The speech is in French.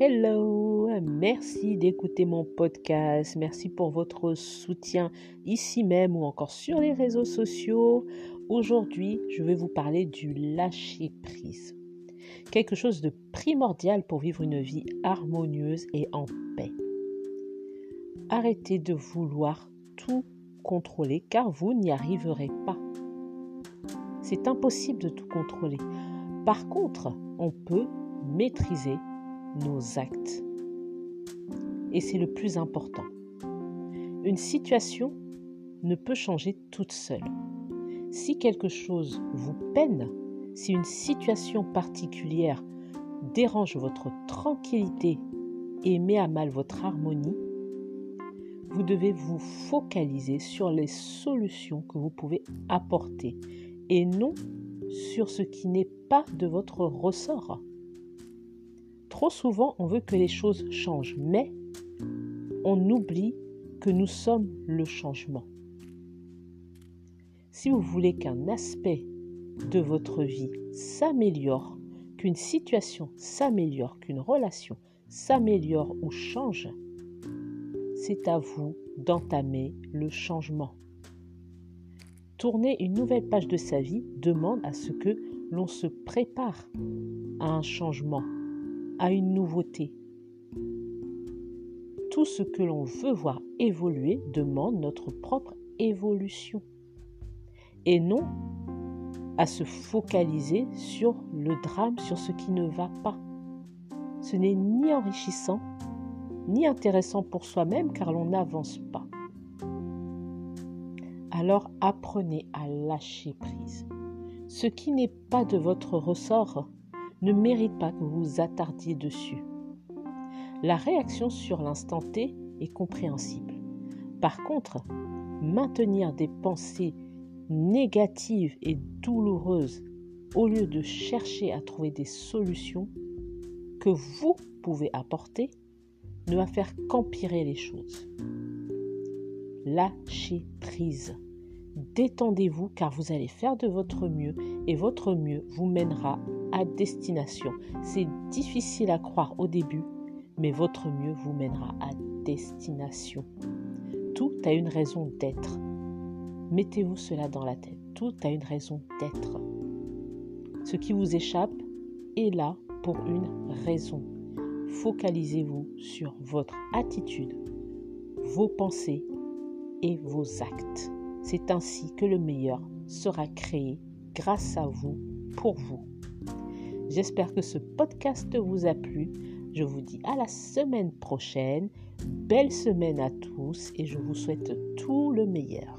Hello, merci d'écouter mon podcast, merci pour votre soutien ici même ou encore sur les réseaux sociaux. Aujourd'hui, je vais vous parler du lâcher-prise. Quelque chose de primordial pour vivre une vie harmonieuse et en paix. Arrêtez de vouloir tout contrôler car vous n'y arriverez pas. C'est impossible de tout contrôler. Par contre, on peut maîtriser nos actes. Et c'est le plus important. Une situation ne peut changer toute seule. Si quelque chose vous peine, si une situation particulière dérange votre tranquillité et met à mal votre harmonie, vous devez vous focaliser sur les solutions que vous pouvez apporter et non sur ce qui n'est pas de votre ressort. Trop souvent, on veut que les choses changent, mais on oublie que nous sommes le changement. Si vous voulez qu'un aspect de votre vie s'améliore, qu'une situation s'améliore, qu'une relation s'améliore ou change, c'est à vous d'entamer le changement. Tourner une nouvelle page de sa vie demande à ce que l'on se prépare à un changement, à une nouveauté. Tout ce que l'on veut voir évoluer demande notre propre évolution et non à se focaliser sur le drame, sur ce qui ne va pas. Ce n'est ni enrichissant, ni intéressant pour soi-même car l'on n'avance pas. Alors apprenez à lâcher prise. Ce qui n'est pas de votre ressort ne mérite pas que vous vous attardiez dessus. La réaction sur l'instant T est compréhensible. Par contre, maintenir des pensées négatives et douloureuses au lieu de chercher à trouver des solutions que vous pouvez apporter ne va faire qu'empirer les choses. Lâchez prise. Détendez-vous car vous allez faire de votre mieux et votre mieux vous mènera à destination. C'est difficile à croire au début, mais votre mieux vous mènera à destination. Tout a une raison d'être. Mettez-vous cela dans la tête. Tout a une raison d'être. Ce qui vous échappe est là pour une raison. Focalisez-vous sur votre attitude, vos pensées et vos actes. C'est ainsi que le meilleur sera créé grâce à vous, pour vous. J'espère que ce podcast vous a plu. Je vous dis à la semaine prochaine. Belle semaine à tous et je vous souhaite tout le meilleur.